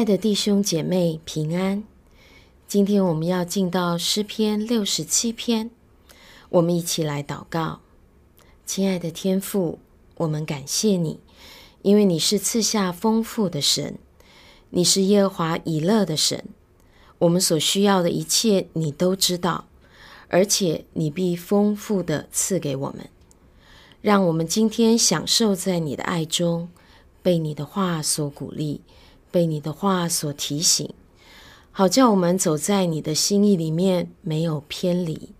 亲爱的弟兄姐妹平安，今天我们要进到诗篇六十七篇，我们一起来祷告。亲爱的天父，我们感谢你，因为你是赐下丰富的神，你是耶和华以勒的神，我们所需要的一切你都知道，而且你必丰富地赐给我们，让我们今天享受在你的爱中，被你的话所鼓励。被你的话所提醒，好叫我们走在你的心意里面，没有偏离。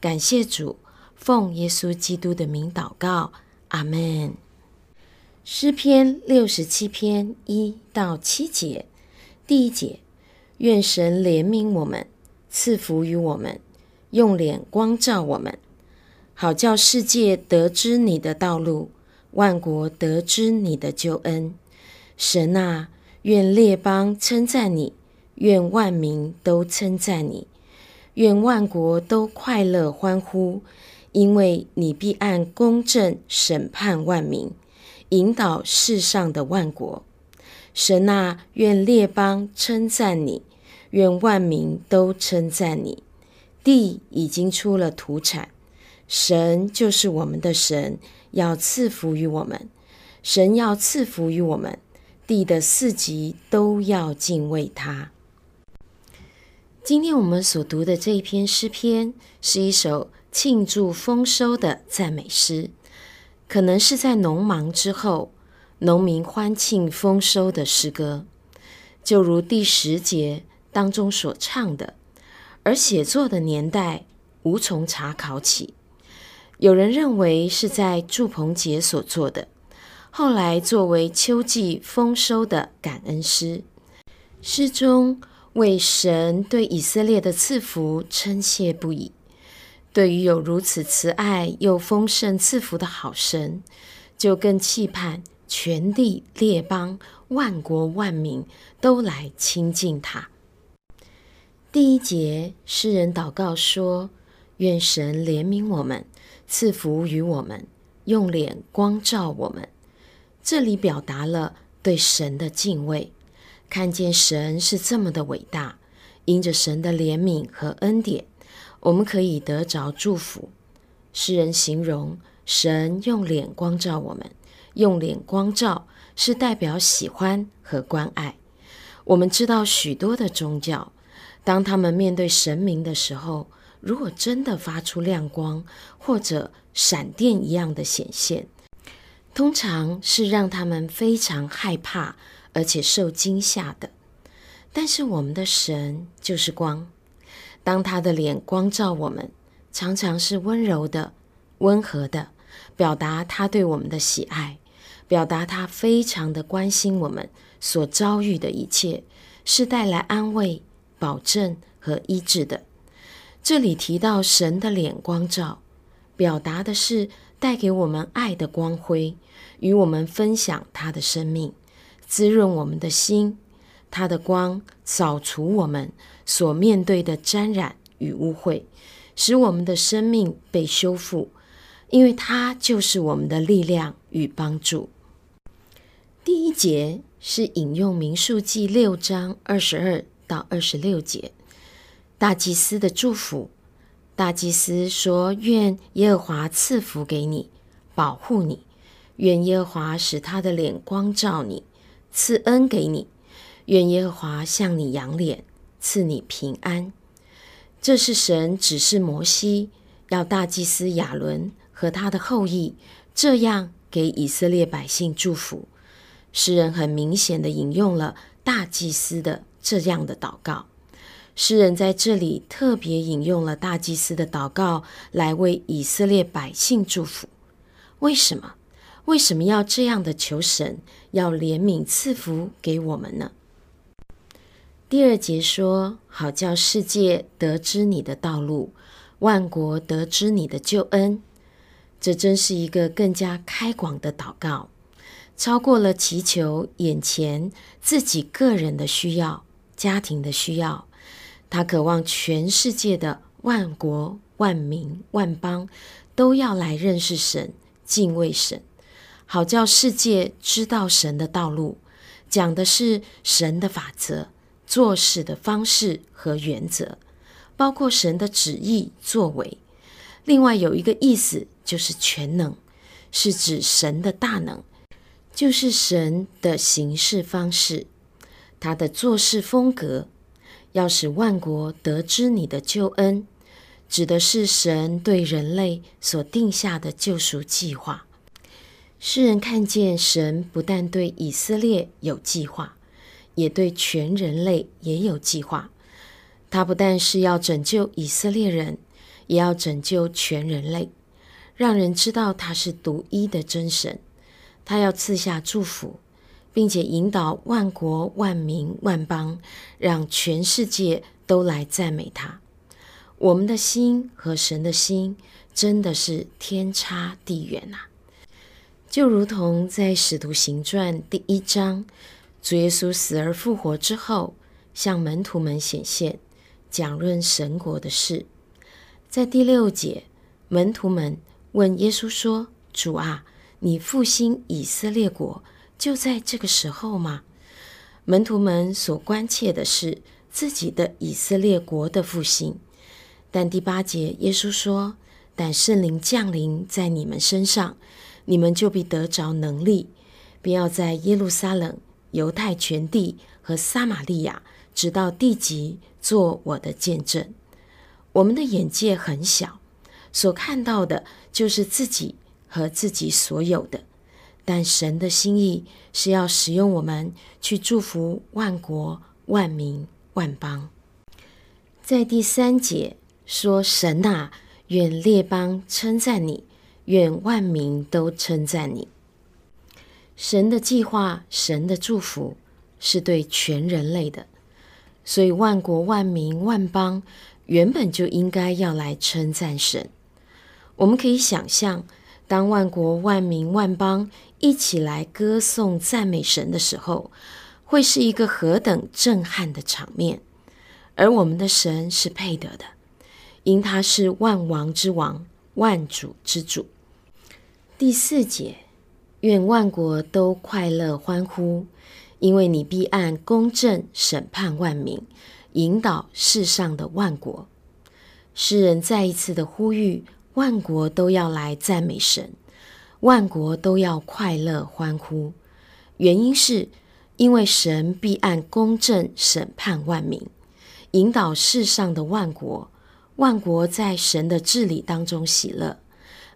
感谢主，奉耶稣基督的名祷告，阿门。诗篇六十七篇一到七节，第一节：愿神怜悯我们，赐福于我们，用脸光照我们，好叫世界得知你的道路，万国得知你的救恩。神啊！愿列邦称赞你，愿万民都称赞你，愿万国都快乐欢呼，因为你必按公正审判万民，引导世上的万国。神啊，愿列邦称赞你，愿万民都称赞你。地已经出了土产，神就是我们的神，要赐福于我们。神要赐福于我们。地的四极都要敬畏他。今天我们所读的这一篇诗篇，是一首庆祝丰收的赞美诗，可能是在农忙之后，农民欢庆丰收的诗歌，就如第十节当中所唱的。而写作的年代无从查考起，有人认为是在祝棚节所做的。后来作为秋季丰收的感恩诗，诗中为神对以色列的赐福称谢不已。对于有如此慈爱又丰盛赐福的好神，就更期盼全地列邦万国万民都来亲近他。第一节，诗人祷告说：“愿神怜悯我们，赐福于我们，用脸光照我们。”这里表达了对神的敬畏，看见神是这么的伟大，因着神的怜悯和恩典，我们可以得着祝福。诗人形容神用脸光照我们，用脸光照是代表喜欢和关爱。我们知道许多的宗教，当他们面对神明的时候，如果真的发出亮光或者闪电一样的显现。通常是让他们非常害怕，而且受惊吓的。但是我们的神就是光，当他的脸光照我们，常常是温柔的、温和的，表达他对我们的喜爱，表达他非常的关心我们所遭遇的一切，是带来安慰、保证和医治的。这里提到神的脸光照，表达的是带给我们爱的光辉。与我们分享他的生命，滋润我们的心，他的光扫除我们所面对的沾染与污秽，使我们的生命被修复，因为他就是我们的力量与帮助。第一节是引用民数记六章二十二到二十六节，大祭司的祝福。大祭司说：“愿耶和华赐福给你，保护你。”愿耶和华使他的脸光照你，赐恩给你；愿耶和华向你仰脸，赐你平安。这是神指示摩西，要大祭司亚伦和他的后裔这样给以色列百姓祝福。诗人很明显地引用了大祭司的这样的祷告。诗人在这里特别引用了大祭司的祷告，来为以色列百姓祝福。为什么？为什么要这样的求神，要怜悯赐福给我们呢？第二节说：“好叫世界得知你的道路，万国得知你的救恩。”这真是一个更加开广的祷告，超过了祈求眼前自己个人的需要、家庭的需要。他渴望全世界的万国、万民、万邦都要来认识神、敬畏神。好叫世界知道神的道路，讲的是神的法则、做事的方式和原则，包括神的旨意作为。另外有一个意思就是全能，是指神的大能，就是神的行事方式，他的做事风格，要使万国得知你的救恩，指的是神对人类所定下的救赎计划。诗人看见神不但对以色列有计划，也对全人类也有计划。他不但是要拯救以色列人，也要拯救全人类，让人知道他是独一的真神。他要赐下祝福，并且引导万国、万民、万邦，让全世界都来赞美他。我们的心和神的心真的是天差地远呐、就如同在《使徒行传》第一章，主耶稣死而复活之后，向门徒们显现，讲论神国的事。在第六节，门徒们问耶稣说：“主啊，你复兴以色列国，就在这个时候吗？”门徒们所关切的是自己的以色列国的复兴。但第八节，耶稣说：“但圣灵降临在你们身上。”你们就必得着能力，便要在耶路撒冷、犹太全地和撒玛利亚，直到地极，做我的见证。我们的眼界很小，所看到的就是自己和自己所有的。但神的心意是要使用我们去祝福万国、万民、万邦。在第三节说：“神啊，愿列邦称赞你。”愿万民都称赞你。神的计划，神的祝福是对全人类的，所以万国万民万邦原本就应该要来称赞神。我们可以想象，当万国万民万邦一起来歌颂赞美神的时候，会是一个何等震撼的场面。而我们的神是配得的，因他是万王之王，万主之主。第四节，愿万国都快乐欢呼，因为你必按公正审判万民，引导世上的万国。诗人再一次的呼吁，万国都要来赞美神，万国都要快乐欢呼。原因是因为神必按公正审判万民，引导世上的万国，万国在神的治理当中喜乐。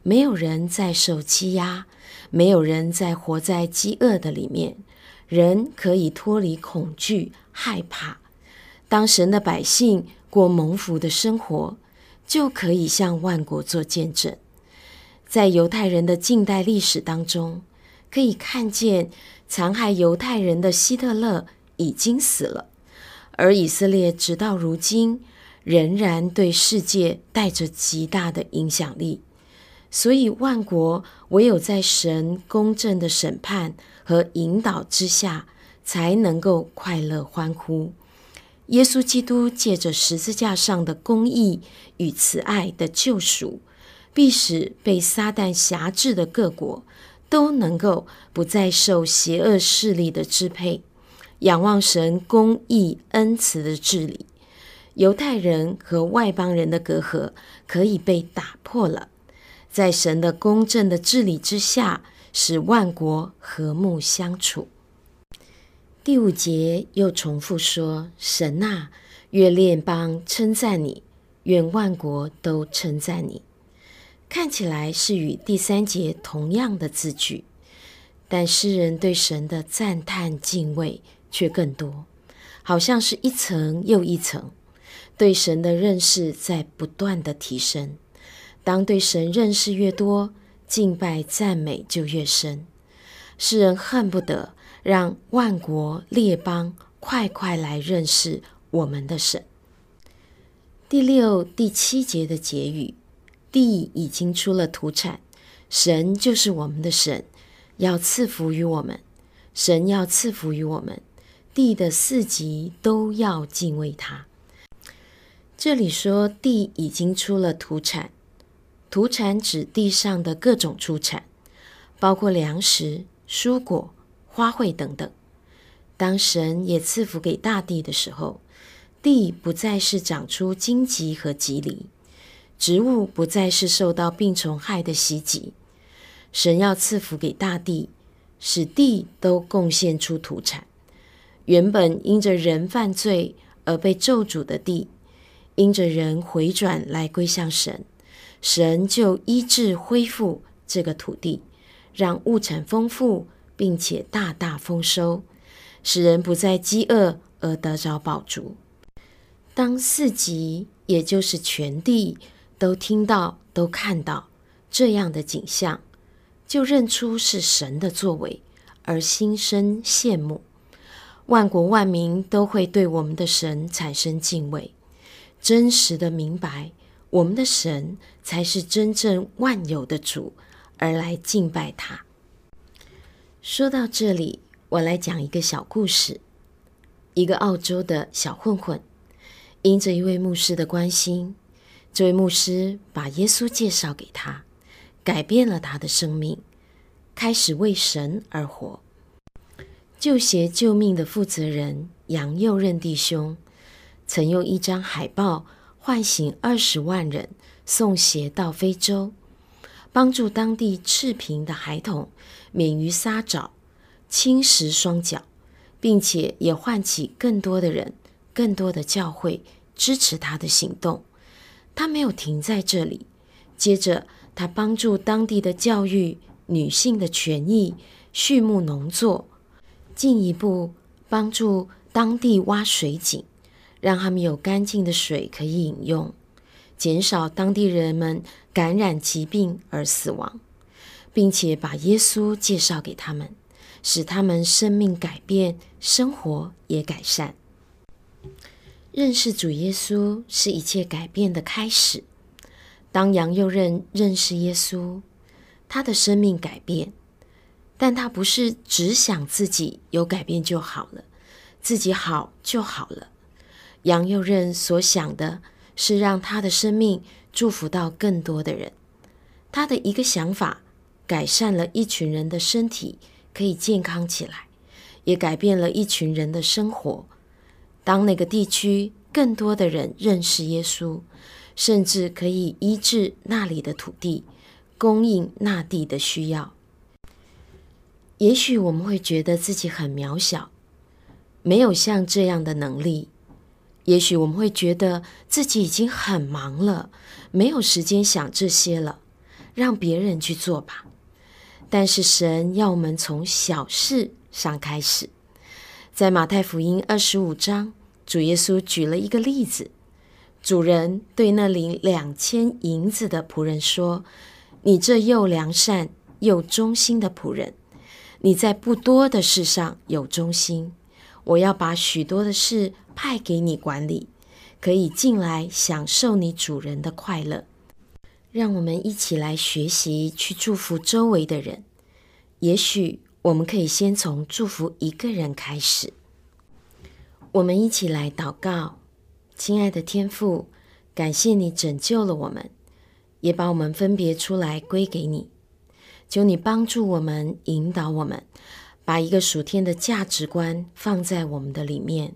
没有人在受欺压，没有人在活在饥饿的里面，人可以脱离恐惧、害怕。当神的百姓过蒙福的生活，就可以向万国做见证。在犹太人的近代历史当中，可以看见残害犹太人的希特勒已经死了，而以色列直到如今仍然对世界带着极大的影响力。所以，万国唯有在神公正的审判和引导之下，才能够快乐欢呼。耶稣基督借着十字架上的公义与慈爱的救赎，必使被撒旦辖制的各国都能够不再受邪恶势力的支配，仰望神公义恩慈的治理。犹太人和外邦人的隔阂可以被打破了。在神的公正的治理之下，使万国和睦相处。第五节又重复说：“神啊，愿列邦称赞你，愿万国都称赞你。”看起来是与第三节同样的字句，但诗人对神的赞叹敬畏却更多，好像是一层又一层，对神的认识在不断的提升。当对神认识越多，敬拜赞美就越深。诗人恨不得让万国列邦快快来认识我们的神。第六、第七节的结语：地已经出了土产，神就是我们的神，要赐福于我们。神要赐福于我们，地的四极都要敬畏他。这里说地已经出了土产。土产指地上的各种出产，包括粮食、蔬果、花卉等等。当神也赐福给大地的时候，地不再是长出荆棘和蒺藜，植物不再是受到病虫害的袭击。神要赐福给大地，使地都贡献出土产。原本因着人犯罪而被咒诅的地，因着人回转来归向神，神就医治恢复这个土地，让物产丰富，并且大大丰收，使人不再饥饿而得着饱足。当四极，也就是全地，都听到、都看到这样的景象，就认出是神的作为，而心生羡慕。万国万民都会对我们的神产生敬畏，真实的明白我们的神才是真正万有的主，而来敬拜他。说到这里，我来讲一个小故事：一个澳洲的小混混。因着一位牧师的关心，这位牧师把耶稣介绍给他，改变了他的生命，开始为神而活。旧鞋救命的负责人杨佑任弟兄，曾用一张海报唤醒二十万人，送鞋到非洲，帮助当地赤贫的孩童免于沙蚤侵蚀双脚，并且也唤起更多的人。更多的教会支持他的行动，他没有停在这里。接着，他帮助当地的教育、女性的权益、畜牧农作，进一步帮助当地挖水井，让他们有干净的水可以饮用，减少当地人们感染疾病而死亡，并且把耶稣介绍给他们，使他们生命改变，生活也改善。认识主耶稣是一切改变的开始。当杨佑任认识耶稣，他的生命改变，但他不是只想自己有改变就好了，自己好就好了。杨佑任所想的是让他的生命祝福到更多的人。他的一个想法，改善了一群人的身体，可以健康起来，也改变了一群人的生活。当那个地区更多的人认识耶稣，甚至可以医治那里的土地，供应那地的需要。也许我们会觉得自己很渺小，没有像这样的能力；也许我们会觉得自己已经很忙了，没有时间想这些了，让别人去做吧。但是神要我们从小事上开始，在马太福音二十五章。主耶稣举了一个例子，主人对那领两千银子的仆人说：“你这又良善又忠心的仆人，你在不多的事上有忠心，我要把许多的事派给你管理，可以进来享受你主人的快乐。”让我们一起来学习去祝福周围的人。也许我们可以先从祝福一个人开始。我们一起来祷告，亲爱的天父，感谢你拯救了我们，也把我们分别出来归给你。求你帮助我们，引导我们，把一个属天的价值观放在我们的里面，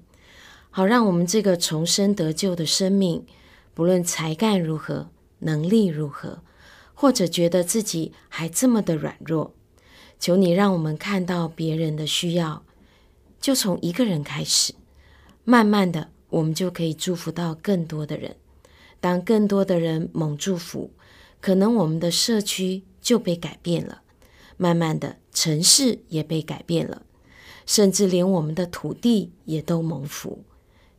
好让我们这个重生得救的生命，不论才干如何，能力如何，或者觉得自己还这么的软弱，求你让我们看到别人的需要，就从一个人开始。慢慢的，我们就可以祝福到更多的人。当更多的人蒙祝福，可能我们的社区就被改变了。慢慢的，城市也被改变了，甚至连我们的土地也都蒙福。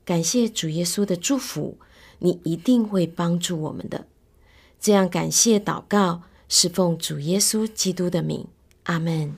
感谢主耶稣的祝福，你一定会帮助我们的。这样感谢祷告，是奉主耶稣基督的名，阿门。